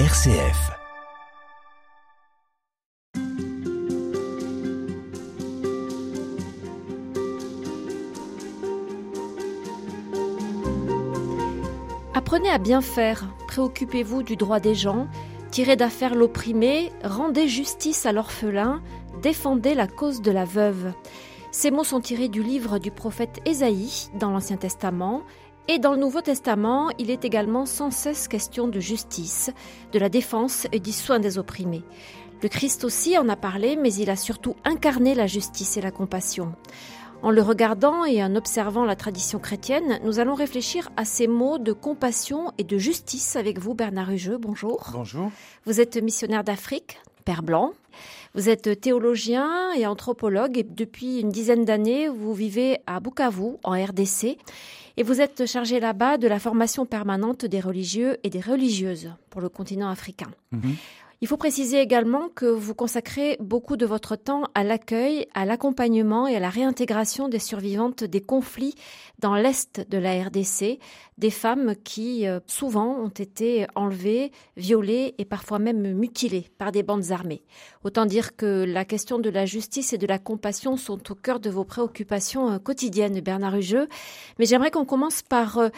RCF. Apprenez à bien faire, préoccupez-vous du droit des gens, tirez d'affaire l'opprimé, rendez justice à l'orphelin, défendez la cause de la veuve. Ces mots sont tirés du livre du prophète Ésaïe dans l'Ancien Testament, et dans le Nouveau Testament, il est également sans cesse question de justice, de la défense et du soin des opprimés. Le Christ aussi en a parlé, mais il a surtout incarné la justice et la compassion. En le regardant et en observant la tradition chrétienne, nous allons réfléchir à ces mots de compassion et de justice avec vous, Bernard Hugeux. Bonjour. Bonjour. Vous êtes missionnaire d'Afrique, Père Blanc. Vous êtes théologien et anthropologue et depuis une dizaine d'années, vous vivez à Bukavu, en RDC. Et vous êtes chargé là-bas de la formation permanente des religieux et des religieuses pour le continent africain. Mhm. Il faut préciser également que vous consacrez beaucoup de votre temps à l'accueil, à l'accompagnement et à la réintégration des survivantes des conflits dans l'Est de la RDC, des femmes qui euh, souvent ont été enlevées, violées et parfois même mutilées par des bandes armées. Autant dire que la question de la justice et de la compassion sont au cœur de vos préoccupations euh, quotidiennes, Bernard Hugeux. Mais j'aimerais qu'on commence par euh,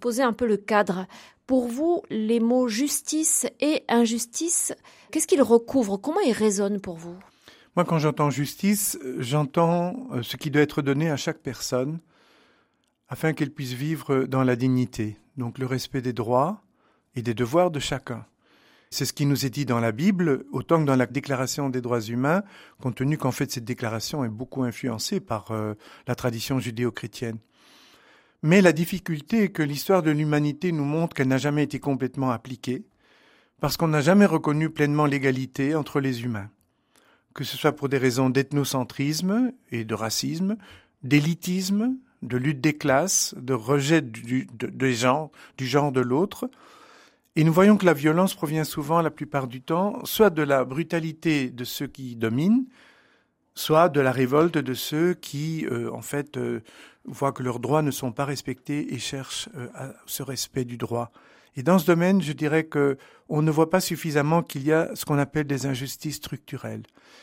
poser un peu le cadre. Pour vous, les mots justice et injustice, qu'est-ce qu'ils recouvrent? Comment ils résonnent pour vous? Moi, quand j'entends justice, j'entends ce qui doit être donné à chaque personne afin qu'elle puisse vivre dans la dignité, donc le respect des droits et des devoirs de chacun. C'est ce qui nous est dit dans la Bible, autant que dans la Déclaration des droits humains, compte tenu qu'en fait cette déclaration est beaucoup influencée par euh, la tradition judéo-chrétienne. Mais la difficulté est que l'histoire de l'humanité nous montre qu'elle n'a jamais été complètement appliquée, parce qu'on n'a jamais reconnu pleinement l'égalité entre les humains, que ce soit pour des raisons d'ethnocentrisme et de racisme, d'élitisme, de lutte des classes, de rejet du, genre de l'autre. Et nous voyons que la violence provient souvent, la plupart du temps, soit de la brutalité de ceux qui dominent, soit de la révolte de ceux qui, euh, en fait, euh, voient que leurs droits ne sont pas respectés et cherchent euh, à ce respect du droit. Et dans ce domaine, je dirais que on ne voit pas suffisamment qu'il y a ce qu'on appelle des injustices structurelles.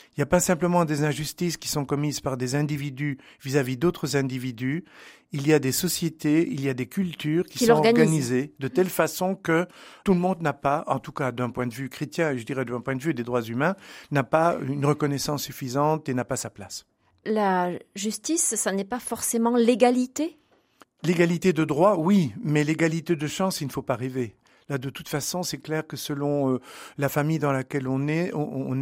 Il n'y a pas simplement des injustices qui sont commises par des individus vis-à-vis d'autres individus. Il y a des sociétés, il y a des cultures qui, Qui sont organisées de telle façon que tout le monde n'a pas, en tout cas d'un point de vue chrétien, et je dirais d'un point de vue des droits humains, n'a pas une reconnaissance suffisante et n'a pas sa place. La justice, ça n'est pas forcément l'égalité? L'égalité de droit, oui, mais l'égalité de chance, il ne faut pas rêver. Là, de toute façon, c'est clair que selon euh, la famille dans laquelle on est,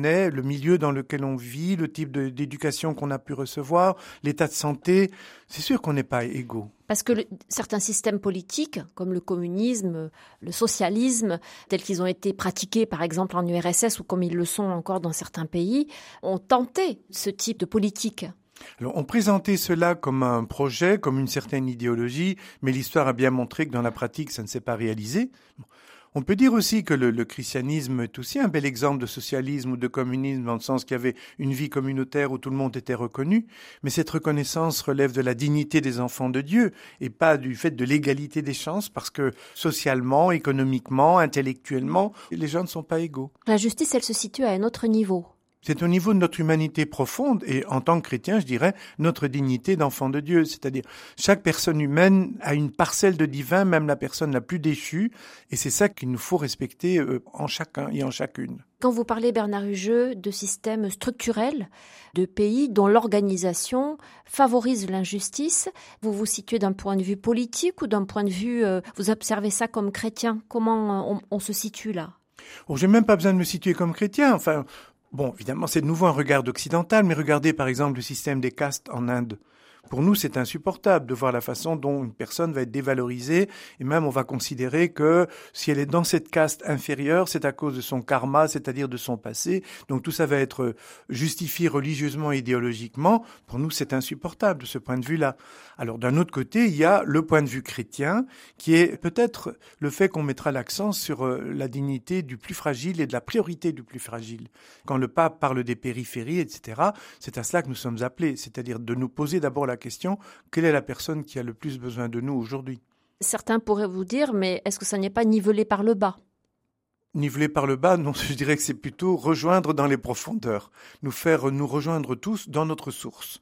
est, le milieu dans lequel on vit, le type d'éducation qu'on a pu recevoir, l'état de santé, c'est sûr qu'on n'est pas égaux. Parce que certains systèmes politiques, comme le communisme, le socialisme, tels qu'ils ont été pratiqués par exemple en URSS ou comme ils le sont encore dans certains pays, ont tenté ce type de politique. On présentait cela comme un projet, comme une certaine idéologie, mais l'histoire a bien montré que dans la pratique, ça ne s'est pas réalisé. On peut dire aussi que le, le christianisme est aussi un bel exemple de socialisme ou de communisme, dans le sens qu'il y avait une vie communautaire où tout le monde était reconnu, mais cette reconnaissance relève de la dignité des enfants de Dieu et pas du fait de l'égalité des chances, parce que socialement, économiquement, intellectuellement, les gens ne sont pas égaux. La justice, elle se situe à un autre niveau. C'est au niveau de notre humanité profonde et en tant que chrétien, je dirais, notre dignité d'enfant de Dieu. C'est-à-dire, chaque personne humaine a une parcelle de divin, même la personne la plus déchue, et c'est ça qu'il nous faut respecter euh, en chacun et en chacune. Quand vous parlez, Bernard Hugeux, de systèmes structurels, de pays dont l'organisation favorise l'injustice, vous vous situez d'un point de vue politique ou d'un point de vue, euh, vous observez ça comme chrétien? Comment euh, on, on se situe là? Oh, j'ai même pas besoin de me situer comme chrétien. Enfin, bon, évidemment, c'est de nouveau un regard occidental, mais regardez par exemple le système des castes en Inde. Pour nous, c'est insupportable de voir la façon dont une personne va être dévalorisée, et même on va considérer que si elle est dans cette caste inférieure, c'est à cause de son karma, c'est-à-dire de son passé. Donc tout ça va être justifié religieusement idéologiquement. Pour nous, c'est insupportable de ce point de vue-là. Alors d'un autre côté, il y a le point de vue chrétien, qui est peut-être le fait qu'on mettra l'accent sur euh, la dignité du plus fragile et de la priorité du plus fragile. Quand le pape parle des périphéries, etc., c'est à cela que nous sommes appelés, c'est-à-dire de nous poser d'abord la question quelle est la personne qui a le plus besoin de nous aujourd'hui? Certains pourraient vous dire, mais est-ce que ça n'est pas nivelé par le bas? Niveler par le bas, non, je dirais que c'est plutôt rejoindre dans les profondeurs, nous faire nous rejoindre tous dans notre source.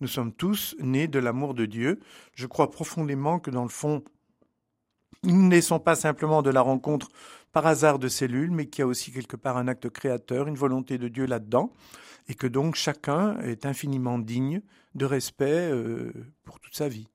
Nous sommes tous nés de l'amour de Dieu. Je crois profondément que dans le fond, nous ne naissons pas simplement de la rencontre par hasard de cellules, mais qu'il y a aussi quelque part un acte créateur, une volonté de Dieu là-dedans, et que donc chacun est infiniment digne de respect euh, pour toute sa vie.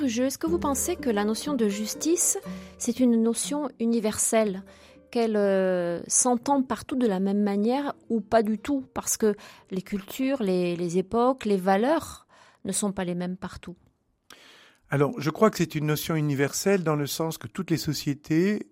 Est-ce que vous pensez que la notion de justice, c'est une notion universelle? Qu'elle euh, s'entend partout de la même manière ou pas du tout? Parce que les cultures, les, époques, les valeurs ne sont pas les mêmes partout. Alors, je crois que c'est une notion universelle dans le sens que toutes les sociétés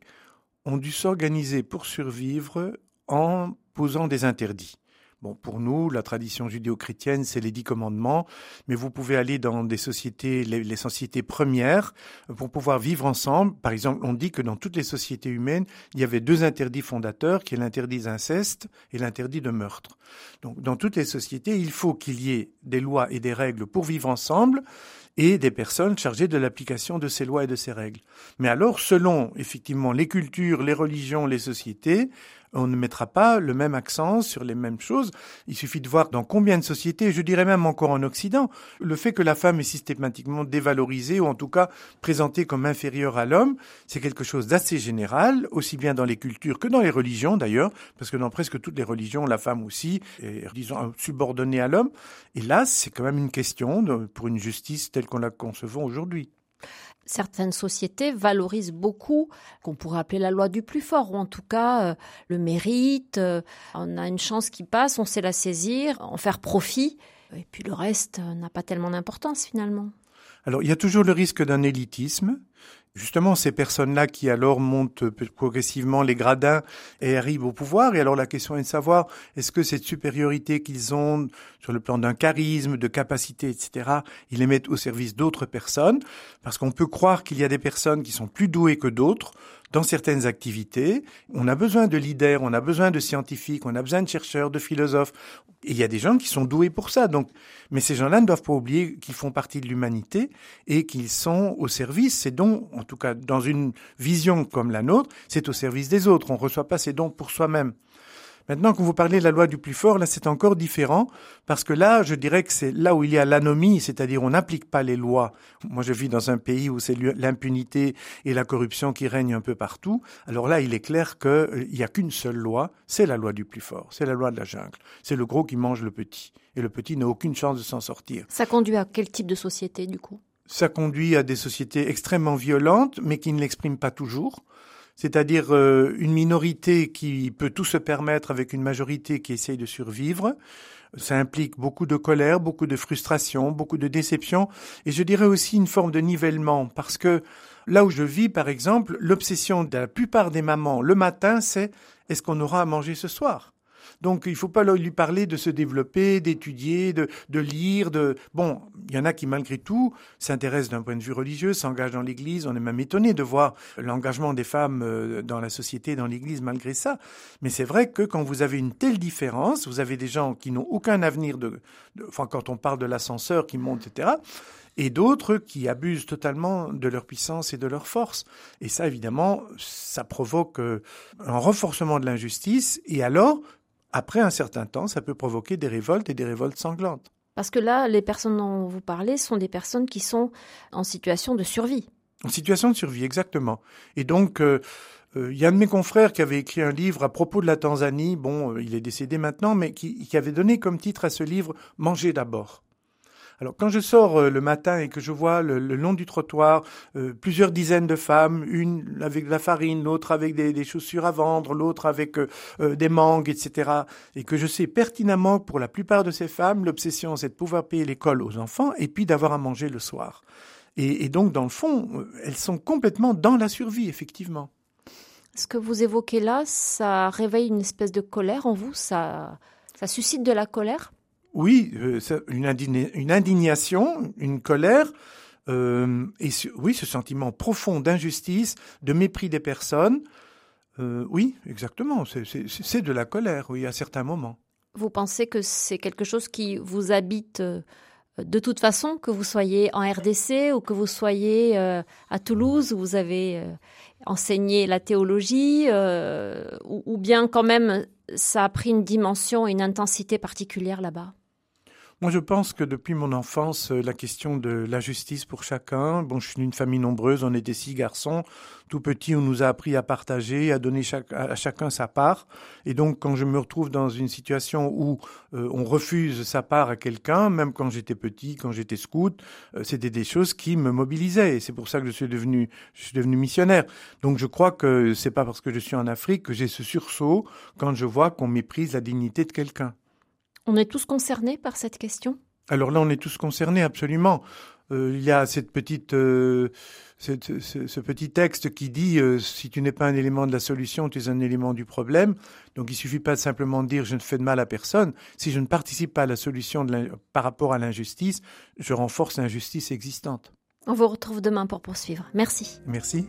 ont dû s'organiser pour survivre en posant des interdits. Bon, pour nous, la tradition judéo-chrétienne, c'est les dix commandements, mais vous pouvez aller dans des sociétés, les, sociétés premières, pour pouvoir vivre ensemble. Par exemple, on dit que dans toutes les sociétés humaines, il y avait deux interdits fondateurs, qui est l'interdit d'inceste et l'interdit de meurtre. Donc, dans toutes les sociétés, il faut qu'il y ait des lois et des règles pour vivre ensemble, et des personnes chargées de l'application de ces lois et de ces règles. Mais alors, selon effectivement les cultures, les religions, les sociétés, on ne mettra pas le même accent sur les mêmes choses. Il suffit de voir dans combien de sociétés, je dirais même encore en Occident, le fait que la femme est systématiquement dévalorisée ou en tout cas présentée comme inférieure à l'homme, c'est quelque chose d'assez général, aussi bien dans les cultures que dans les religions d'ailleurs, parce que dans presque toutes les religions, la femme aussi est, disons, subordonnée à l'homme. Et là, c'est quand même une question pour une justice telle qu'on la concevons aujourd'hui certaines sociétés valorisent beaucoup, qu'on pourrait appeler la loi du plus fort, ou en tout cas euh, le mérite. Euh, on a une chance qui passe, on sait la saisir, en faire profit, et puis le reste euh, n'a pas tellement d'importance finalement. Alors il y a toujours le risque d'un élitisme justement ces personnes-là qui alors montent progressivement les gradins et arrivent au pouvoir. Et alors la question est de savoir est-ce que cette supériorité qu'ils ont sur le plan d'un charisme, de capacité, etc., ils les mettent au service d'autres personnes, parce qu'on peut croire qu'il y a des personnes qui sont plus douées que d'autres dans certaines activités. On a besoin de leaders, on a besoin de scientifiques, on a besoin de chercheurs, de philosophes. Et il y a des gens qui sont doués pour ça. Donc, mais ces gens-là ne doivent pas oublier qu'ils font partie de l'humanité et qu'ils sont au service. Ces dons, en tout cas dans une vision comme la nôtre, c'est au service des autres. On ne reçoit pas ces dons pour soi-même. Maintenant, que vous parlez de la loi du plus fort, là, c'est encore différent, parce que là, je dirais que c'est là où il y a l'anomie, c'est-à-dire on n'applique pas les lois. Moi, je vis dans un pays où c'est l'impunité et la corruption qui règnent un peu partout. Alors là, il est clair qu'il euh, n'y a qu'une seule loi, c'est la loi du plus fort, c'est la loi de la jungle. C'est le gros qui mange le petit, et le petit n'a aucune chance de s'en sortir. Ça conduit à quel type de société, du coup? Ça conduit à des sociétés extrêmement violentes, mais qui ne l'expriment pas toujours c'est-à-dire euh, une minorité qui peut tout se permettre avec une majorité qui essaye de survivre. Ça implique beaucoup de colère, beaucoup de frustration, beaucoup de déception, et je dirais aussi une forme de nivellement, parce que là où je vis, par exemple, l'obsession de la plupart des mamans le matin, c'est est-ce qu'on aura à manger ce soir? Donc il ne faut pas lui parler de se développer, d'étudier, de, lire. De bon, il y en a qui malgré tout s'intéressent d'un point de vue religieux, s'engagent dans l'Église. On est même étonné de voir l'engagement des femmes euh, dans la société, dans l'Église malgré ça. Mais c'est vrai que quand vous avez une telle différence, vous avez des gens qui n'ont aucun avenir de, enfin quand on parle de l'ascenseur qui monte, etc et d'autres qui abusent totalement de leur puissance et de leur force. Et ça, évidemment, ça provoque euh, un renforcement de l'injustice, et alors, après un certain temps, ça peut provoquer des révoltes et des révoltes sanglantes. Parce que là, les personnes dont vous parlez sont des personnes qui sont en situation de survie. En situation de survie, exactement. Et donc, euh, euh, il y a un de mes confrères qui avait écrit un livre à propos de la Tanzanie, bon, euh, il est décédé maintenant, mais qui avait donné comme titre à ce livre Manger d'abord. Alors quand je sors euh, le matin et que je vois le, long du trottoir euh, plusieurs dizaines de femmes, une avec de la farine, l'autre avec des, chaussures à vendre, l'autre avec euh, des mangues, etc., et que je sais pertinemment que pour la plupart de ces femmes, l'obsession c'est de pouvoir payer l'école aux enfants et puis d'avoir à manger le soir. Et, donc, dans le fond, elles sont complètement dans la survie, effectivement. Ce que vous évoquez là, ça réveille une espèce de colère en vous Ça, ça suscite de la colère? Oui, euh, une, indignation, une colère. Euh, et oui, ce sentiment profond d'injustice, de mépris des personnes. Euh, oui, exactement. C'est de la colère, oui, à certains moments. Vous pensez que c'est quelque chose qui vous habite de toute façon, que vous soyez en RDC ou que vous soyez à Toulouse, où vous avez enseigné la théologie, ou bien quand même ça a pris une dimension une intensité particulière là-bas? Moi, je pense que depuis mon enfance, euh, la question de la justice pour chacun, bon, je suis d'une famille nombreuse, on était six garçons, tout petit, on nous a appris à partager, à donner à chacun sa part. Et donc, quand je me retrouve dans une situation où euh, on refuse sa part à quelqu'un, même quand j'étais petit, quand j'étais scout, euh, c'était des choses qui me mobilisaient. Et c'est pour ça que je suis devenu, je suis devenu missionnaire. Donc, je crois que c'est pas parce que je suis en Afrique que j'ai ce sursaut quand je vois qu'on méprise la dignité de quelqu'un. On est tous concernés par cette question? Alors là, on est tous concernés, absolument. Euh, il y a cette petite, euh, ce, petit texte qui dit euh, si tu n'es pas un élément de la solution, tu es un élément du problème. Donc il suffit pas de simplement dire je ne fais de mal à personne. Si je ne participe pas à la solution par rapport à l'injustice, je renforce l'injustice existante. On vous retrouve demain pour poursuivre. Merci. Merci.